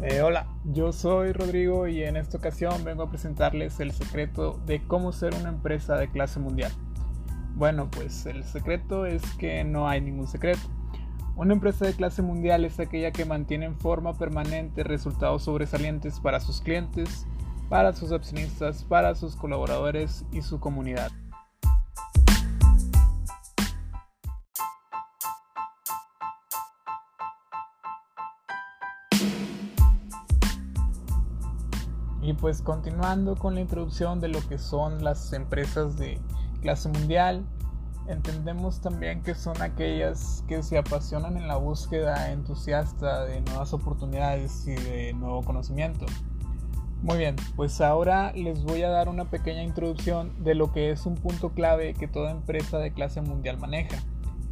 Eh, hola, yo soy Rodrigo y en esta ocasión vengo a presentarles el secreto de cómo ser una empresa de clase mundial. Bueno, pues el secreto es que no hay ningún secreto. Una empresa de clase mundial es aquella que mantiene en forma permanente resultados sobresalientes para sus clientes, para sus accionistas, para sus colaboradores y su comunidad. Pues continuando con la introducción de lo que son las empresas de clase mundial, entendemos también que son aquellas que se apasionan en la búsqueda entusiasta de nuevas oportunidades y de nuevo conocimiento. Muy bien, pues ahora les voy a dar una pequeña introducción de lo que es un punto clave que toda empresa de clase mundial maneja,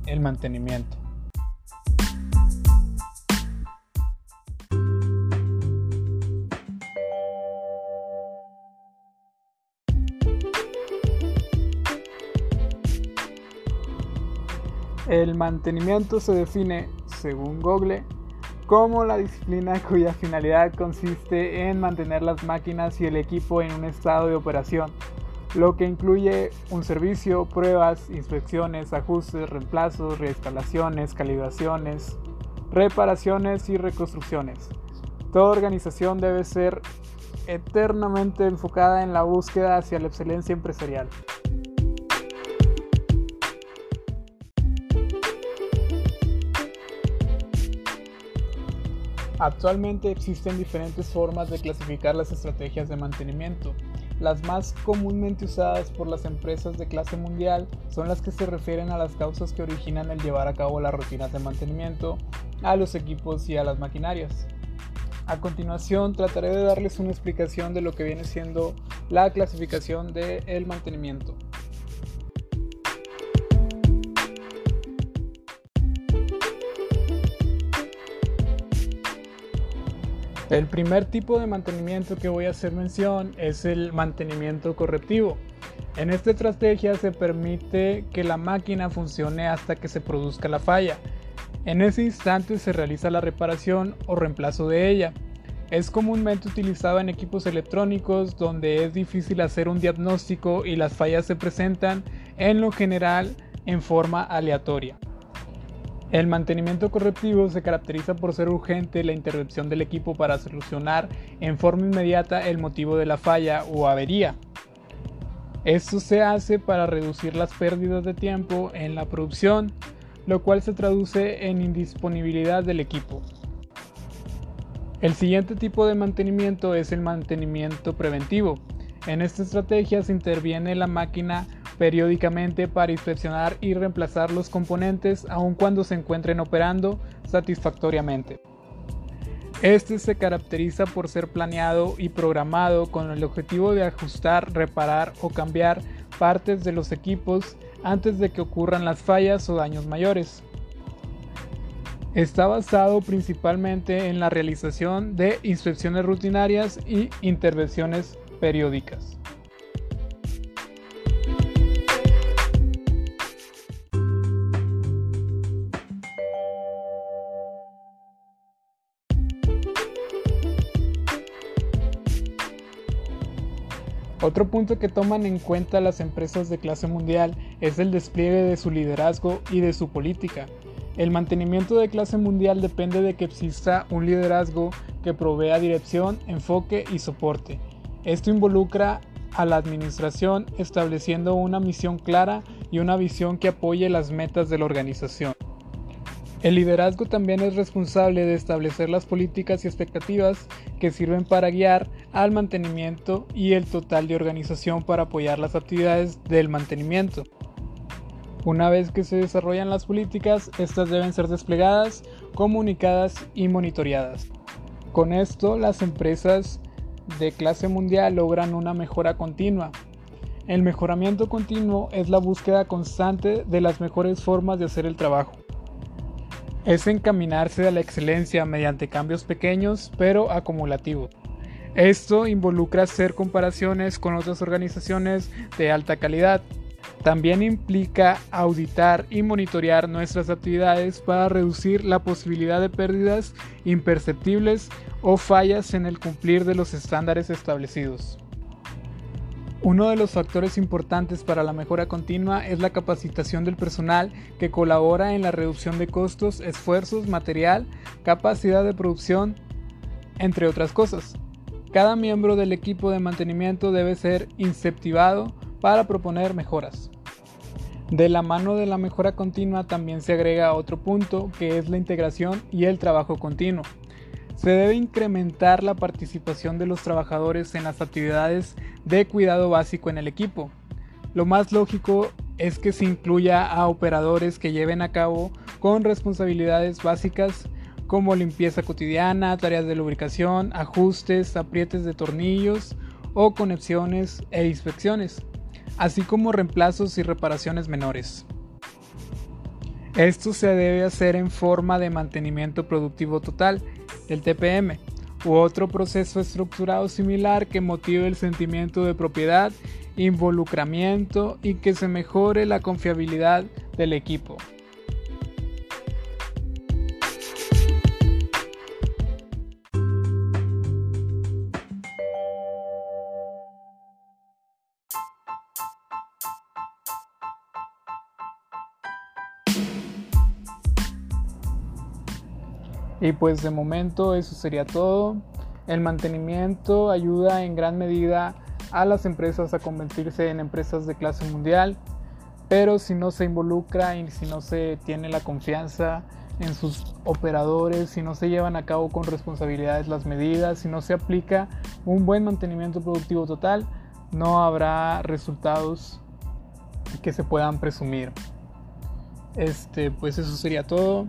el mantenimiento. El mantenimiento se define, según Google, como la disciplina cuya finalidad consiste en mantener las máquinas y el equipo en un estado de operación, lo que incluye un servicio, pruebas, inspecciones, ajustes, reemplazos, reinstalaciones, calibraciones, reparaciones y reconstrucciones. Toda organización debe ser eternamente enfocada en la búsqueda hacia la excelencia empresarial. Actualmente existen diferentes formas de clasificar las estrategias de mantenimiento. Las más comúnmente usadas por las empresas de clase mundial son las que se refieren a las causas que originan el llevar a cabo las rutinas de mantenimiento, a los equipos y a las maquinarias. A continuación trataré de darles una explicación de lo que viene siendo la clasificación del mantenimiento. El primer tipo de mantenimiento que voy a hacer mención es el mantenimiento correctivo. En esta estrategia se permite que la máquina funcione hasta que se produzca la falla. En ese instante se realiza la reparación o reemplazo de ella. Es comúnmente utilizado en equipos electrónicos donde es difícil hacer un diagnóstico y las fallas se presentan en lo general en forma aleatoria. El mantenimiento correctivo se caracteriza por ser urgente la intervención del equipo para solucionar en forma inmediata el motivo de la falla o avería. Esto se hace para reducir las pérdidas de tiempo en la producción, lo cual se traduce en indisponibilidad del equipo. El siguiente tipo de mantenimiento es el mantenimiento preventivo. En esta estrategia se interviene la máquina periódicamente para inspeccionar y reemplazar los componentes aun cuando se encuentren operando satisfactoriamente. Este se caracteriza por ser planeado y programado con el objetivo de ajustar, reparar o cambiar partes de los equipos antes de que ocurran las fallas o daños mayores. Está basado principalmente en la realización de inspecciones rutinarias y intervenciones periódicas. Otro punto que toman en cuenta las empresas de clase mundial es el despliegue de su liderazgo y de su política. El mantenimiento de clase mundial depende de que exista un liderazgo que provea dirección, enfoque y soporte. Esto involucra a la administración estableciendo una misión clara y una visión que apoye las metas de la organización. El liderazgo también es responsable de establecer las políticas y expectativas que sirven para guiar al mantenimiento y el total de organización para apoyar las actividades del mantenimiento. Una vez que se desarrollan las políticas, estas deben ser desplegadas, comunicadas y monitoreadas. Con esto, las empresas de clase mundial logran una mejora continua. El mejoramiento continuo es la búsqueda constante de las mejores formas de hacer el trabajo es encaminarse a la excelencia mediante cambios pequeños pero acumulativos. Esto involucra hacer comparaciones con otras organizaciones de alta calidad, También implica auditar y monitorear nuestras actividades para reducir la posibilidad de pérdidas imperceptibles o fallas en el cumplir de los estándares establecidos. Uno de los factores importantes para la mejora continua es la capacitación del personal que colabora en la reducción de costos, esfuerzos, material, capacidad de producción, entre otras cosas. Cada miembro del equipo de mantenimiento debe ser incentivado para proponer mejoras. De la mano de la mejora continua también se agrega otro punto que es la integración y el trabajo continuo. Se debe incrementar la participación de los trabajadores en las actividades de cuidado básico en el equipo. Lo más lógico es que se incluya a operadores que lleven a cabo con responsabilidades básicas como limpieza cotidiana, tareas de lubricación, ajustes, aprietes de tornillos o conexiones e inspecciones, así como reemplazos y reparaciones menores. Esto se debe hacer en forma de mantenimiento productivo total, el TPM, u otro proceso estructurado similar que motive el sentimiento de propiedad, involucramiento y que se mejore la confiabilidad del equipo. Y pues de momento eso sería todo. El mantenimiento ayuda en gran medida a las empresas a convertirse en empresas de clase mundial, pero si no se involucra y si no se tiene la confianza en sus operadores, si no se llevan a cabo con responsabilidades las medidas, si no se aplica un buen mantenimiento productivo total, no habrá resultados que se puedan presumir. Este, pues eso sería todo.